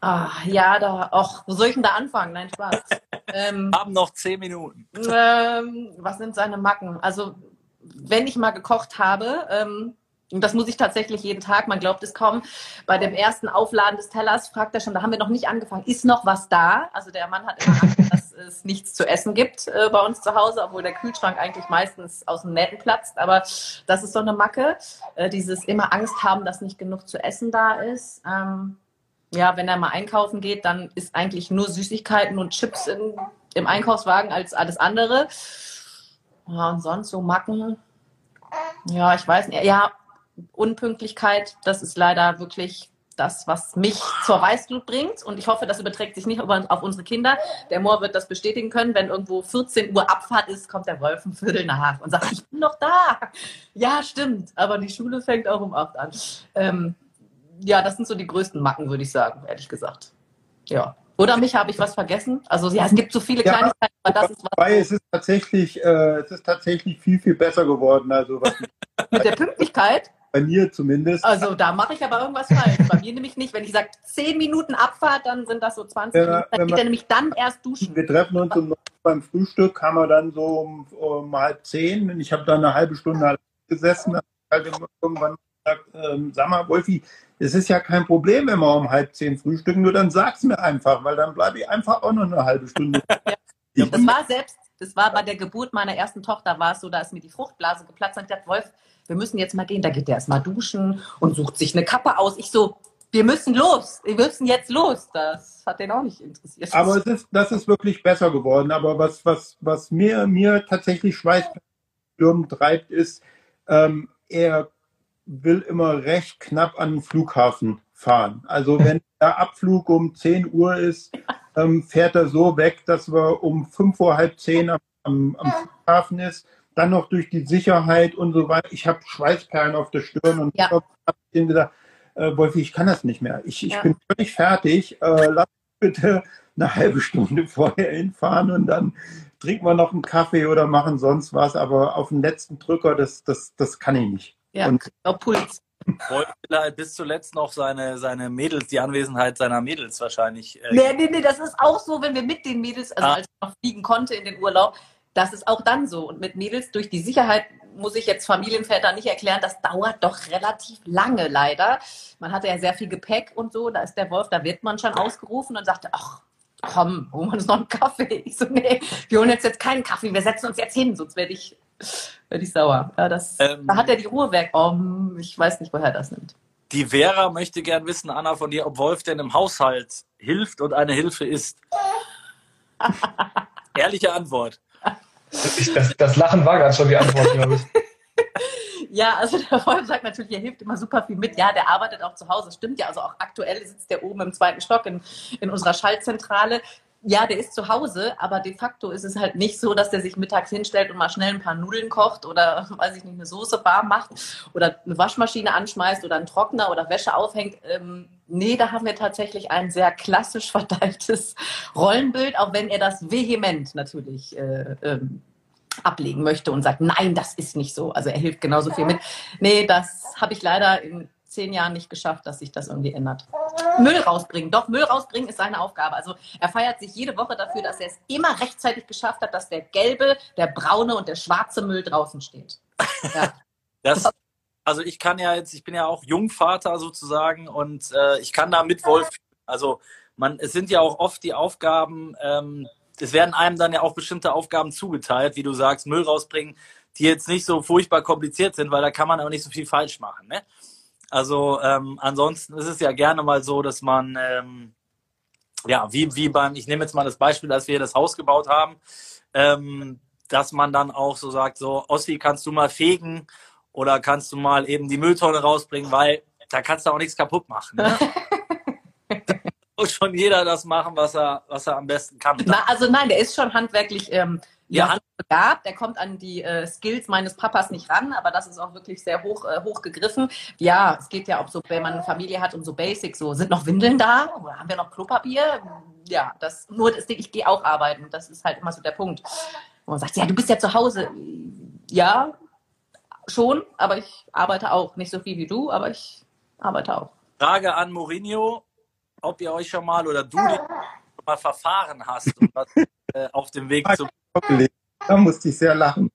Ah, ja, da, auch, wo soll ich denn da anfangen? Nein, Spaß. Ähm, Haben noch zehn Minuten. Ähm, was sind seine Macken? Also, wenn ich mal gekocht habe, ähm, und das muss ich tatsächlich jeden Tag, man glaubt es kaum, bei dem ersten Aufladen des Tellers fragt er schon, da haben wir noch nicht angefangen, ist noch was da? Also der Mann hat immer Angst, dass es nichts zu essen gibt äh, bei uns zu Hause, obwohl der Kühlschrank eigentlich meistens aus dem Nähten platzt. Aber das ist so eine Macke, äh, dieses immer Angst haben, dass nicht genug zu essen da ist. Ähm, ja, wenn er mal einkaufen geht, dann ist eigentlich nur Süßigkeiten und Chips in, im Einkaufswagen als alles andere. Ja, und sonst so Macken. Ja, ich weiß nicht. Ja, Unpünktlichkeit, das ist leider wirklich das, was mich zur Weißglut bringt. Und ich hoffe, das überträgt sich nicht auf unsere Kinder. Der Moor wird das bestätigen können. Wenn irgendwo 14 Uhr Abfahrt ist, kommt der Wolf nach und sagt, ich bin noch da. Ja, stimmt. Aber die Schule fängt auch um acht an. Ähm, ja, das sind so die größten Macken, würde ich sagen, ehrlich gesagt. Ja. Oder mich habe ich was vergessen? Also ja, es gibt so viele Ja, Kleinigkeiten, aber das ist was Wobei es ist tatsächlich, äh, es ist tatsächlich viel, viel besser geworden. Also was mit der Pünktlichkeit. bei mir zumindest. Also da mache ich aber irgendwas falsch. Bei mir nämlich nicht. Wenn ich sage 10 Minuten Abfahrt, dann sind das so 20 Ja, Minuten. Dann geht er nämlich dann erst duschen. Wir treffen uns um beim Frühstück, haben wir dann so um, um halb zehn und ich habe da eine halbe Stunde gesessen. Dann hab ich halt irgendwann gesagt, ähm, sag mal, Wolfi, es ist ja kein Problem, wenn wir um halb zehn frühstücken, nur dann sag's mir einfach, weil dann bleibe ich einfach auch noch eine halbe Stunde. Ich- Das war selbst, das war bei der Geburt meiner ersten Tochter, war es so, da ist mir die Fruchtblase geplatzt und ich dachte, Wolf, wir müssen jetzt mal gehen. Da geht der erst mal duschen und sucht sich eine Kappe aus. Ich so, wir müssen los, wir müssen jetzt los. Das hat den auch nicht interessiert. Aber es ist, das ist wirklich besser geworden. Aber was, was, was mir, mir tatsächlich Schweißstürmen treibt, ist, ähm, er will immer recht knapp an den Flughafen fahren. Also wenn der Abflug um 10 Uhr ist, ähm, fährt er so weg, dass wir um 5 Uhr, halb 10 am, am, am Flughafen ist. Dann noch durch die Sicherheit und so weiter. Ich habe Schweißperlen auf der Stirn und Ja. habe ihm gesagt, äh, Wolfi, ich kann das nicht mehr. Ich, ich Ja. bin völlig fertig. Äh, lass bitte eine halbe Stunde vorher hinfahren und dann trinken wir noch einen Kaffee oder machen sonst was. Aber auf den letzten Drücker, das, das, das kann ich nicht. Ja, und- Puls. Wolf will halt bis zuletzt noch seine, seine Mädels, die Anwesenheit seiner Mädels wahrscheinlich. Äh, Nee, nee, nee, das ist auch so, wenn wir mit den Mädels, also Ah. als ich noch fliegen konnte in den Urlaub, das ist auch dann so. Und mit Mädels durch die Sicherheit muss ich jetzt Familienväter nicht erklären, das dauert doch relativ lange leider. Man hatte ja sehr viel Gepäck und so, da ist der Wolf, da wird man schon ausgerufen und sagte, ach, komm, holen wir uns noch einen Kaffee. Ich so, nee, wir holen jetzt, jetzt keinen Kaffee, wir setzen uns jetzt hin, sonst werde ich, werd ich sauer. Ja, das, Ähm. da hat er die Ruhe weg. Oh, ich weiß nicht, woher das nimmt. Die Vera möchte gern wissen, Anna, von dir, ob Wolf denn im Haushalt hilft und eine Hilfe ist. Ehrliche Antwort. Ich, das, das Lachen war gerade schon die Antwort, glaube ich. Ja, also der Wolf sagt natürlich, er hilft immer super viel mit. Ja, der arbeitet auch zu Hause. Stimmt ja, also auch aktuell sitzt der oben im zweiten Stock in, in unserer Schaltzentrale. Ja, der ist zu Hause, aber de facto ist es halt nicht so, dass der sich mittags hinstellt und mal schnell ein paar Nudeln kocht oder, weiß ich nicht, eine Soße warm macht oder eine Waschmaschine anschmeißt oder einen Trockner oder Wäsche aufhängt. Ähm, nee, da haben wir tatsächlich ein sehr klassisch verteiltes Rollenbild, auch wenn er das vehement natürlich äh, ähm, ablegen möchte und sagt, nein, das ist nicht so. Also er hilft genauso viel mit. Nee, das habe ich leider in zehn Jahren nicht geschafft, dass sich das irgendwie ändert. Müll rausbringen. Doch, Müll rausbringen ist seine Aufgabe. Also er feiert sich jede Woche dafür, dass er es immer rechtzeitig geschafft hat, dass der gelbe, der braune und der schwarze Müll draußen steht. Ja. Das, also ich kann ja jetzt, ich bin ja auch Jungvater sozusagen und äh, ich kann da mit Wolf. Also man, es sind ja auch oft die Aufgaben, ähm, es werden einem dann ja auch bestimmte Aufgaben zugeteilt, wie du sagst, Müll rausbringen, die jetzt nicht so furchtbar kompliziert sind, weil da kann man auch nicht so viel falsch machen. Ne? Also ähm, ansonsten ist es ja gerne mal so, dass man ähm, ja wie wie beim, ich nehme jetzt mal das Beispiel, als wir das Haus gebaut haben, ähm, dass man dann auch so sagt, so Ossi, kannst du mal fegen oder kannst du mal eben die Mülltonne rausbringen, weil da kannst du auch nichts kaputt machen. Ne? Muss schon jeder das machen, was er, was er am besten kann. Na, also nein, der ist schon handwerklich ähm, Ja, begabt. Der kommt an die äh, Skills meines Papas nicht ran, aber das ist auch wirklich sehr hoch, äh, hoch gegriffen. Ja, es geht ja auch so, wenn man eine Familie hat und so Basic, so sind noch Windeln da? Oder haben wir noch Klopapier? Ja, das nur das Ding, ich gehe auch arbeiten. Das ist halt immer so der Punkt. Und man sagt, ja, du bist ja zu Hause. Ja, schon, aber ich arbeite auch. Nicht so viel wie du, aber ich arbeite auch. Frage an Mourinho, ob ihr euch schon mal oder du dich schon mal verfahren hast und was, äh, auf dem Weg zum gelegt. Da musste ich sehr lachen.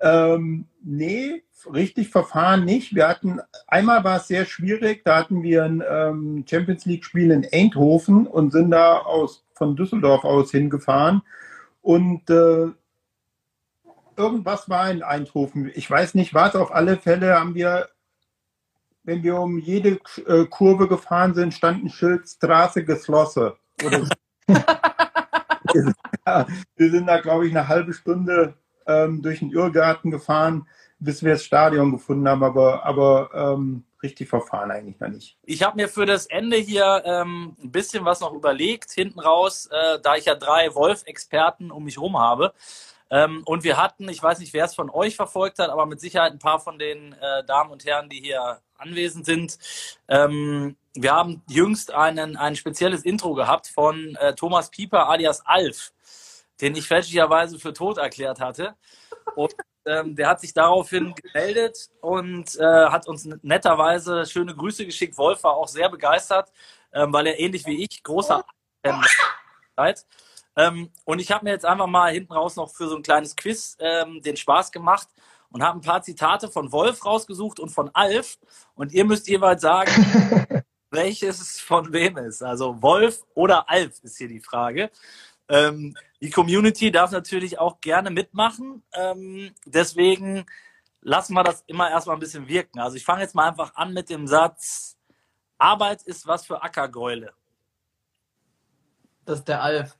ähm, nee, richtig verfahren nicht. Wir hatten, einmal war es sehr schwierig, da hatten wir ein ähm, Champions League-Spiel in Eindhoven und sind da aus, von Düsseldorf aus hingefahren. Und äh, irgendwas war in Eindhoven. Ich weiß nicht was, auf alle Fälle haben wir, wenn wir um jede äh, Kurve gefahren sind, stand ein Schild Straße geschlossen. Wir sind da, glaube ich, eine halbe Stunde ähm, durch den Irrgarten gefahren, bis wir das Stadion gefunden haben, aber, aber ähm, richtig verfahren eigentlich noch nicht. Ich habe mir für das Ende hier ähm, ein bisschen was noch überlegt, hinten raus, äh, da ich ja drei Wolf-Experten um mich rum habe. Ähm, und wir hatten, ich weiß nicht, wer es von euch verfolgt hat, aber mit Sicherheit ein paar von den äh, Damen und Herren, die hier anwesend sind. Ähm, wir haben jüngst einen, ein spezielles Intro gehabt von äh, Thomas Pieper alias Alf, den ich fälschlicherweise für tot erklärt hatte. Und ähm, der hat sich daraufhin gemeldet und äh, hat uns netterweise schöne Grüße geschickt. Wolf war auch sehr begeistert, ähm, weil er ähnlich wie ich großer Fan ist. Ähm, und ich habe mir jetzt einfach mal hinten raus noch für so ein kleines Quiz ähm, den Spaß gemacht und habe ein paar Zitate von Wolf rausgesucht und von Alf. Und ihr müsst jeweils sagen, welches von wem ist. Also Wolf oder Alf ist hier die Frage. Ähm, die Community darf natürlich auch gerne mitmachen. Ähm, deswegen lassen wir das immer erstmal ein bisschen wirken. Also ich fange jetzt mal einfach an mit dem Satz, Arbeit ist was für Ackergäule. Das ist der Alf.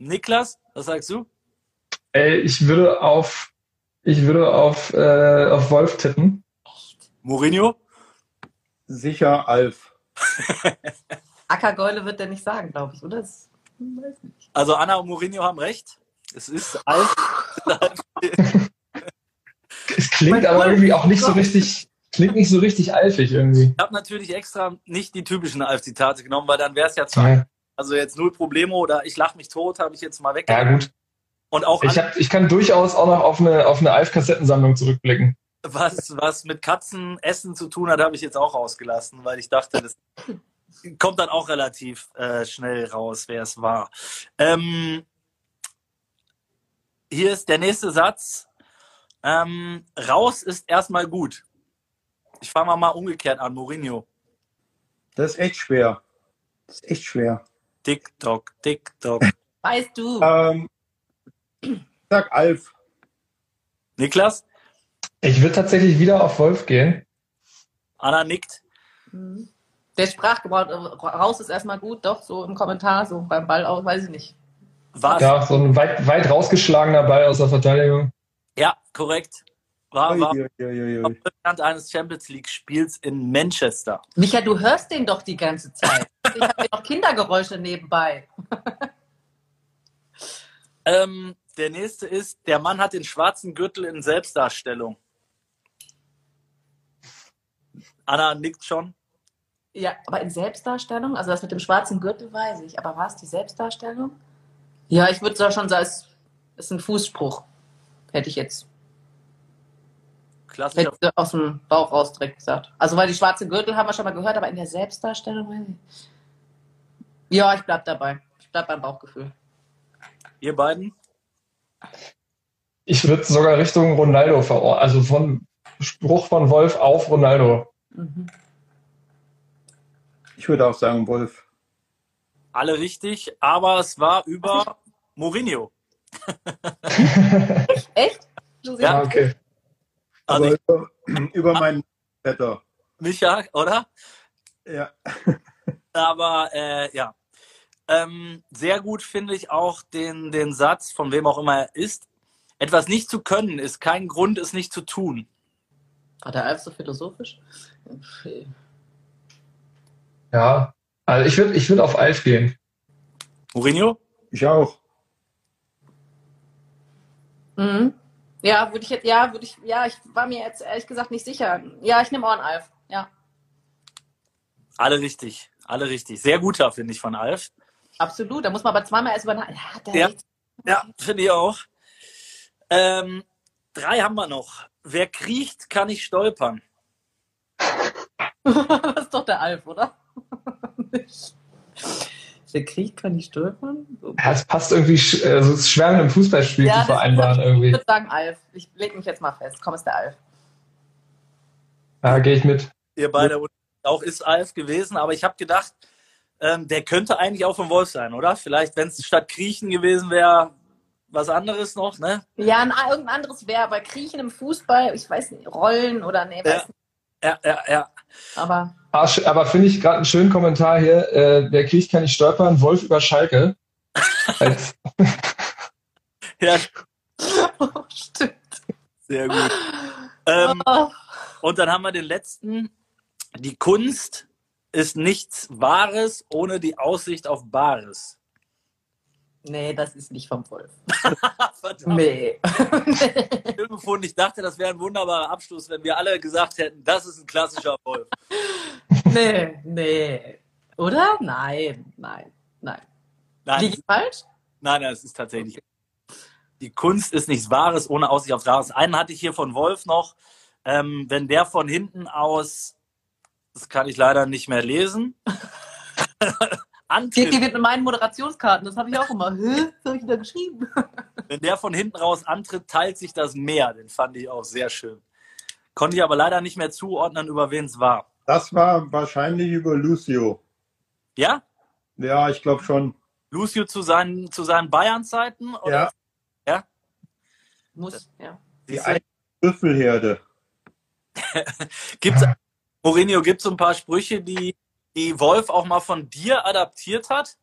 Niklas, was sagst du? Ey, ich würde auf, ich würde auf, äh, auf Wolf tippen. Mourinho? Sicher Alf. Ackergäule wird der nicht sagen, glaube ich, oder? Das, weiß nicht. Also Anna und Mourinho haben recht. Es ist Alf. Es klingt aber irgendwie auch nicht so richtig, klingt nicht so richtig alfig irgendwie. Ich habe natürlich extra nicht die typischen Alf-Zitate genommen, weil dann wäre es ja zu Also jetzt null Probleme oder ich lach mich tot, habe ich jetzt mal weg. ja gut. Und auch Ich, hab, ich kann durchaus auch noch auf eine, auf eine Alf-Kassettensammlung zurückblicken. was, was mit Katzenessen zu tun hat, habe ich jetzt auch rausgelassen, weil ich dachte, das kommt dann auch relativ äh, schnell raus, wer es war. Ähm, hier ist der nächste Satz. Ähm, raus ist erstmal gut. Ich fange mal, mal umgekehrt an, Mourinho. Das ist echt schwer. Das ist echt schwer. TikTok, TikTok. Weißt du. Ähm, ich sag Alf. Niklas? Ich würde tatsächlich wieder auf Wolf gehen. Anna nickt. Mhm. Der Sprachgebrauch äh, raus ist erstmal gut, doch, so im Kommentar, so beim Ball auch, weiß ich nicht. War Ja, so ein weit, weit rausgeschlagener Ball aus der Verteidigung. ja, korrekt. War, war Ui, ui, ui, ui. während eines Champions League-Spiels in Manchester. Micha, du hörst den doch die ganze Zeit. Ich habe noch Kindergeräusche nebenbei. Ähm, der nächste ist, der Mann hat den schwarzen Gürtel in Selbstdarstellung. Anna nickt schon. Ja, aber in Selbstdarstellung, also das mit dem schwarzen Gürtel weiß ich, aber war es die Selbstdarstellung? Ja, ich würde schon sagen, es ist ein Fußspruch. Hätte ich jetzt Klassischer. hätte ich aus dem Bauch raus direkt gesagt. Also, weil die schwarze Gürtel haben wir schon mal gehört, aber in der Selbstdarstellung weiß ich. Ja, ich bleib dabei. Ich bleib beim Bauchgefühl. Ihr beiden? Ich würde sogar Richtung Ronaldo verorten. Also von Spruch von Wolf auf Ronaldo. Mhm. Ich würde auch sagen Wolf. Alle richtig, aber es war über Mourinho. Echt? Ja. Ah, okay. Also Aber ich, über, über meinen Vetter. Micha, oder? Ja. Aber äh, ja. Ähm, sehr gut finde ich auch den, den Satz, von wem auch immer er ist. Etwas nicht zu können, ist kein Grund, es nicht zu tun. War der Alf so philosophisch? Ja. Also ich würde ich würd auf Alf gehen. Mourinho? Ich auch. Mhm. Ja, würde ich jetzt, ja, würde ich, ja, ich war mir jetzt ehrlich gesagt nicht sicher. Ja, ich nehme auch einen Alf. Ja, Alle richtig. Alle richtig. Sehr guter, finde ich, von Alf. Absolut. Da muss man aber zweimal erst über ja, Ja. Ja, finde ich auch. Ähm, drei haben wir noch. Wer kriecht, kann nicht stolpern. das ist doch der Alf, oder? der Krieg kann nicht stolpern. So. Ja, es passt irgendwie, also es ist schwer mit einem Fußballspiel Ja, zu vereinbaren Ich irgendwie. würde sagen Alf. Ich leg mich jetzt mal fest. Komm, ist der Alf. Ja, gehe ich mit. Ihr beide auch ist Alf gewesen, aber ich habe gedacht, ähm, der könnte eigentlich auch von Wolf sein, oder? Vielleicht, wenn es statt Kriechen gewesen wäre, was anderes noch, ne? Ja, ein, irgendein anderes wäre, aber Kriechen im Fußball, ich weiß nicht, Rollen oder Ja. weiß nicht. Ja, ja, ja. Aber Ah, Aber finde ich gerade einen schönen Kommentar hier. Äh, der Krieg kann nicht stolpern. Wolf über Schalke. Ja Stimmt. Sehr gut. Ähm, Oh. und dann haben wir den letzten. Die Kunst ist nichts Wahres ohne die Aussicht auf Bares. Nee, das ist nicht vom Wolf. Verdammt, Nee. Ich dachte, das wäre ein wunderbarer Abschluss, wenn wir alle gesagt hätten, das ist ein klassischer Wolf. nee, nee. Oder? Nein, nein, nein. Nein, Liege ich falsch? Nein, nein, es ist tatsächlich. Die Kunst ist nichts Wahres ohne Aussicht aufs Wahres. Einen hatte ich hier von Wolf noch. Ähm, wenn der von hinten aus, das kann ich leider nicht mehr lesen, Geht die antritt, mit meinen Moderationskarten, das habe ich auch immer. Was habe ich da geschrieben? wenn der von hinten raus antritt, teilt sich das Meer. Den fand ich auch sehr schön. Konnte ich aber leider nicht mehr zuordnen, über wen es war. Das war wahrscheinlich über Lucio. Ja? Ja, ich glaube schon. Lucio zu seinen, zu seinen Bayern-Zeiten? oder? Ja, Muss, ja. die eine Würfelherde. Gibt's, Mourinho, gibt es ein paar Sprüche, die, die Wolf auch mal von dir adaptiert hat?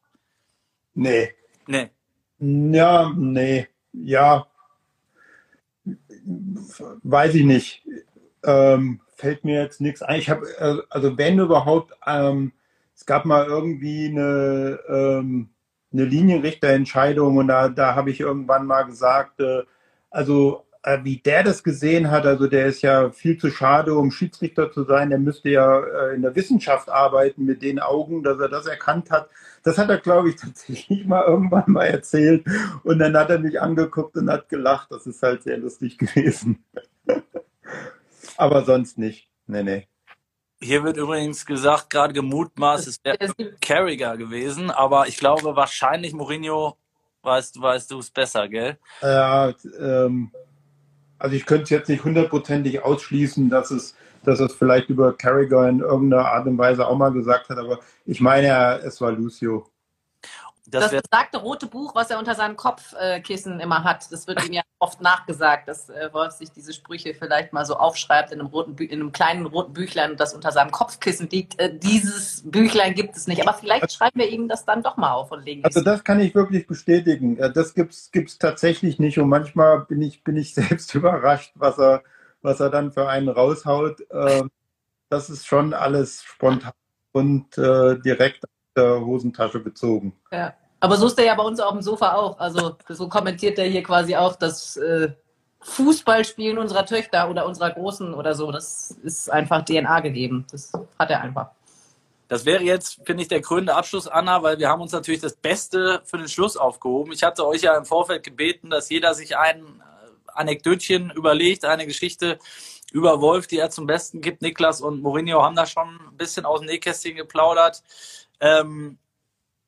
Nee. Nee. Ja, nee. Ja. Weiß ich nicht. Ähm, fällt mir jetzt nichts ein. Ich habe, äh, also wenn überhaupt, ähm, es gab mal irgendwie eine, ähm, eine Linienrichterentscheidung und da, da habe ich irgendwann mal gesagt, äh, also wie der das gesehen hat, also der ist ja viel zu schade, um Schiedsrichter zu sein, der müsste ja äh, in der Wissenschaft arbeiten mit den Augen, dass er das erkannt hat. Das hat er, glaube ich, tatsächlich mal irgendwann mal erzählt und dann hat er mich angeguckt und hat gelacht. Das ist halt sehr lustig gewesen. Aber sonst nicht. Nee, nee. Hier wird übrigens gesagt, gerade gemutmaßt, es wäre Carragher gewesen, aber ich glaube wahrscheinlich Mourinho, weißt, weißt du es besser, gell? Ja, ähm, also ich könnte es jetzt nicht hundertprozentig ausschließen, dass es, dass es vielleicht über Carragher in irgendeiner Art und Weise auch mal gesagt hat, aber ich meine, es war Lucio. Das Das besagte rote Buch, was er unter seinem Kopfkissen immer hat, das wird ihm ja oft nachgesagt, dass äh, Wolf sich diese Sprüche vielleicht mal so aufschreibt in einem, roten Bü in einem kleinen roten Büchlein, das unter seinem Kopfkissen liegt. Äh, dieses Büchlein gibt es nicht, aber vielleicht schreiben wir ihm das dann doch mal auf und legen Also das kann ich wirklich bestätigen. Äh, Das gibt's gibt's tatsächlich nicht und manchmal bin ich bin ich selbst überrascht, was er was er dann für einen raushaut. Ähm, Das ist schon alles spontan und äh, direkt der Hosentasche gezogen. Ja. Aber so ist er ja bei uns auf dem Sofa auch. Also so kommentiert er hier quasi auch das äh, Fußballspielen unserer Töchter oder unserer Großen oder so. Das ist einfach DNA gegeben. Das hat er einfach. Das wäre jetzt, finde ich, der krönende Abschluss, Anna, weil wir haben uns natürlich das Beste für den Schluss aufgehoben. Ich hatte euch ja im Vorfeld gebeten, dass jeder sich ein äh, Anekdötchen überlegt, eine Geschichte über Wolf, die er zum Besten gibt. Niklas und Mourinho haben da schon ein bisschen aus dem Nähkästchen geplaudert. Ähm,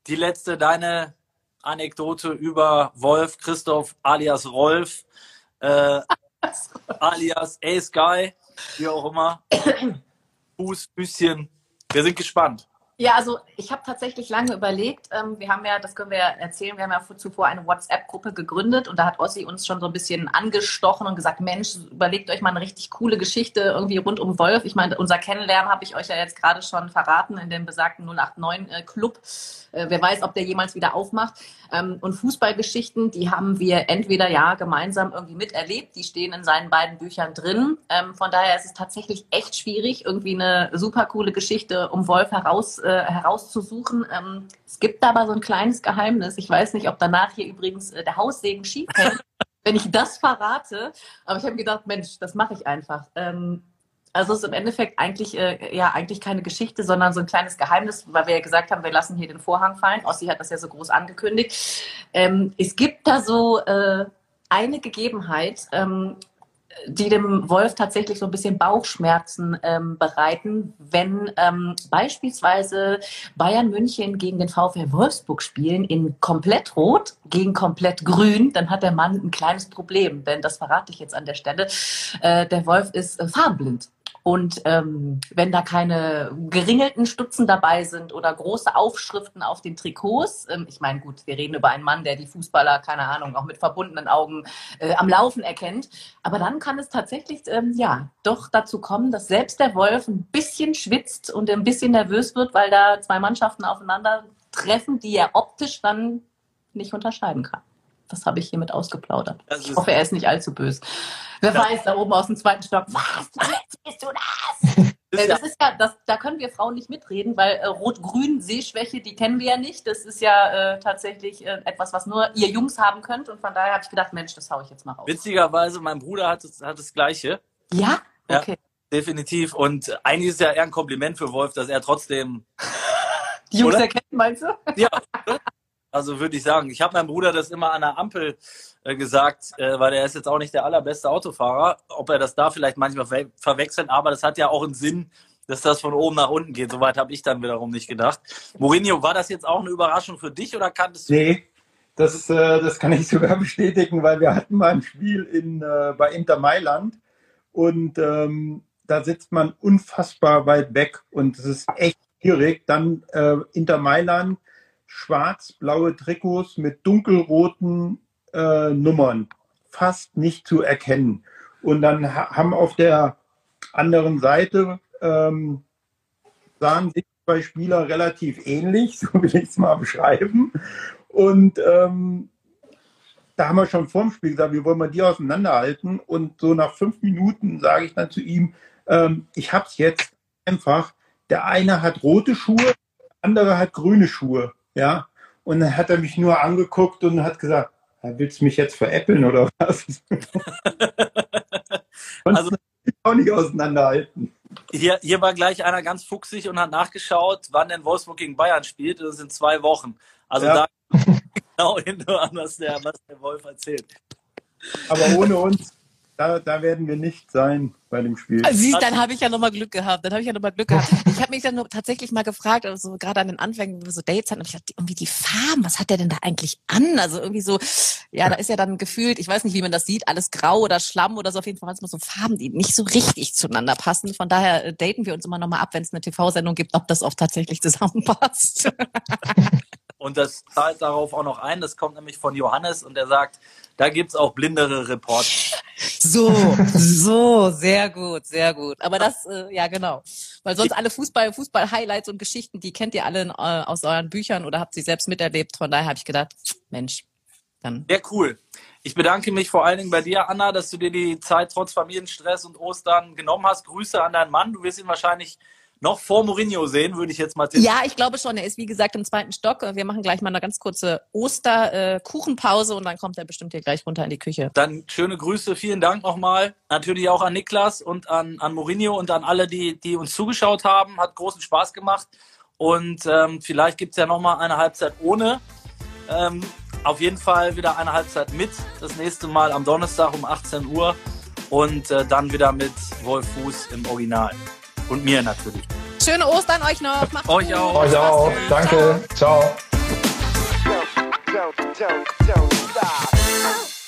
die letzte, deine Anekdote über Wolf, Christoph alias Rolf, äh, alias Ace Guy, wie auch immer. Fuß, Füßchen. Wir sind gespannt. Ja, also ich habe tatsächlich lange überlegt. Ähm, wir haben ja, das können wir ja erzählen, wir haben ja zuvor eine WhatsApp-Gruppe gegründet und da hat Ossi uns schon so ein bisschen angestochen und gesagt, Mensch, überlegt euch mal eine richtig coole Geschichte irgendwie rund um Wolf. Ich meine, unser Kennenlernen habe ich euch ja jetzt gerade schon verraten in dem besagten 089-Club. Äh, wer weiß, ob der jemals wieder aufmacht. Ähm, und Fußballgeschichten, die haben wir entweder ja gemeinsam irgendwie miterlebt, die stehen in seinen beiden Büchern drin. Ähm, von daher ist es tatsächlich echt schwierig, irgendwie eine super coole Geschichte um Wolf heraus, äh, herauszusuchen. Ähm, es gibt aber so ein kleines Geheimnis. Ich weiß nicht, ob danach hier übrigens äh, der Haussegen schief hängt, wenn ich das verrate. Aber ich habe gedacht, Mensch, das mache ich einfach. Ähm, also es ist im Endeffekt eigentlich, äh, ja, eigentlich keine Geschichte, sondern so ein kleines Geheimnis, weil wir ja gesagt haben, wir lassen hier den Vorhang fallen. Ossi hat das ja so groß angekündigt. Ähm, es gibt da so äh, eine Gegebenheit, ähm, die dem Wolf tatsächlich so ein bisschen Bauchschmerzen ähm, bereiten, wenn ähm, beispielsweise Bayern München gegen den VfL Wolfsburg spielen in komplett rot gegen komplett grün, dann hat der Mann ein kleines Problem, denn das verrate ich jetzt an der Stelle. Äh, der Wolf ist äh, farbenblind. Und ähm, wenn da keine geringelten Stutzen dabei sind oder große Aufschriften auf den Trikots, ähm, ich meine, gut, wir reden über einen Mann, der die Fußballer, keine Ahnung, auch mit verbundenen Augen äh, am Laufen erkennt. Aber dann kann es tatsächlich, ähm, ja, doch dazu kommen, dass selbst der Wolf ein bisschen schwitzt und ein bisschen nervös wird, weil da zwei Mannschaften aufeinander treffen, die er optisch dann nicht unterscheiden kann. Das habe ich hiermit ausgeplaudert. Das Ich hoffe, er ist nicht allzu böse. Wer Ja. weiß, da oben aus dem zweiten Stock, was, siehst du das? Ist Äh, ja, Das ist ja, das, da können wir Frauen nicht mitreden, weil äh, Rot-Grün Sehschwäche, die kennen wir ja nicht. Das ist ja äh, tatsächlich äh, etwas, was nur ihr Jungs haben könnt. Und von daher habe ich gedacht, Mensch, das hau ich jetzt mal raus. witzigerweise, mein Bruder hat, das- hat das Gleiche. Ja? Ja. Okay. Definitiv. Und eigentlich ist ja eher ein Kompliment für Wolf, dass er trotzdem Die Jungs Oder? erkennen, meinst du? Ja, also würde ich sagen. Ich habe meinem Bruder das immer an der Ampel äh, gesagt, äh, weil er ist jetzt auch nicht der allerbeste Autofahrer. Ob er das da vielleicht manchmal ver verwechselt, aber das hat ja auch einen Sinn, dass das von oben nach unten geht. Soweit habe ich dann wiederum nicht gedacht. Mourinho, war das jetzt auch eine Überraschung für dich oder kanntest du? Nee, das, äh, das kann ich sogar bestätigen, weil wir hatten mal ein Spiel in, äh, bei Inter Mailand und ähm, da sitzt man unfassbar weit weg und es ist echt schwierig. Dann äh, Inter Mailand, schwarz-blaue Trikots mit dunkelroten äh, Nummern, fast nicht zu erkennen. Und dann ha haben auf der anderen Seite ähm, sahen sich zwei Spieler relativ ähnlich, so will ich es mal beschreiben. Und ähm, da haben wir schon vorm Spiel gesagt, wie wollen wir die auseinanderhalten? Und so nach fünf Minuten sage ich dann zu ihm, ähm, ich hab's jetzt einfach. Der eine hat rote Schuhe, der andere hat grüne Schuhe. Ja. Und dann hat er mich nur angeguckt und hat gesagt, "Ja, willst du mich jetzt veräppeln oder was? Also- also auch nicht auseinanderhalten. Hier, hier war gleich einer ganz fuchsig und hat nachgeschaut, wann denn Wolfsburg gegen Bayern spielt. Das sind zwei Wochen. Also Ja. da genau hinhören, was der, was der Wolf erzählt. Aber ohne uns, da, da werden wir nicht sein bei dem Spiel. Also, siehst, dann habe ich ja nochmal Glück gehabt. Dann habe ich ja nochmal Glück gehabt. Ich habe mich dann nur tatsächlich mal gefragt, also gerade an den Anfängen, wo wir so Dates hatten, hab ich gedacht, irgendwie die Farben, was hat der denn da eigentlich an? Also irgendwie so, ja, da ist ja dann gefühlt, ich weiß nicht, wie man das sieht, alles grau oder Schlamm oder so, auf jeden Fall immer so Farben, die nicht so richtig zueinander passen. Von daher äh, daten wir uns immer nochmal ab, wenn es eine TV-Sendung gibt, ob das auch tatsächlich zusammenpasst. Und das zahlt darauf auch noch ein. Das kommt nämlich von Johannes und der sagt, da gibt's auch blindere Reporter. So, so, sehr gut, sehr gut. Aber das, äh, ja genau. Weil sonst alle Fußball, Fußball-Highlights und Geschichten, die kennt ihr alle in, äh, aus euren Büchern oder habt sie selbst miterlebt. Von daher habe ich gedacht, Mensch, dann. Sehr cool. Ich bedanke mich vor allen Dingen bei dir, Anna, dass du dir die Zeit trotz Familienstress und Ostern genommen hast. Grüße an deinen Mann. Du wirst ihn wahrscheinlich noch vor Mourinho sehen, würde ich jetzt mal tippen. Ja, ich glaube schon. Er ist wie gesagt im zweiten Stock. Wir machen gleich mal eine ganz kurze Oster-Kuchenpause und dann kommt er bestimmt hier gleich runter in die Küche. Dann schöne Grüße, vielen Dank nochmal. Natürlich auch an Niklas und an, an Mourinho und an alle, die, die uns zugeschaut haben. Hat großen Spaß gemacht. Und ähm, vielleicht gibt's ja nochmal eine Halbzeit ohne. Ähm, auf jeden Fall wieder eine Halbzeit mit. Das nächste Mal am Donnerstag um 18 Uhr. Und äh, dann wieder mit Wolf Fuß im Original. Und mir natürlich. Schöne Ostern euch noch. Macht's Euch gut. auch. Euch auch. Ciao. Danke. Ciao. stop.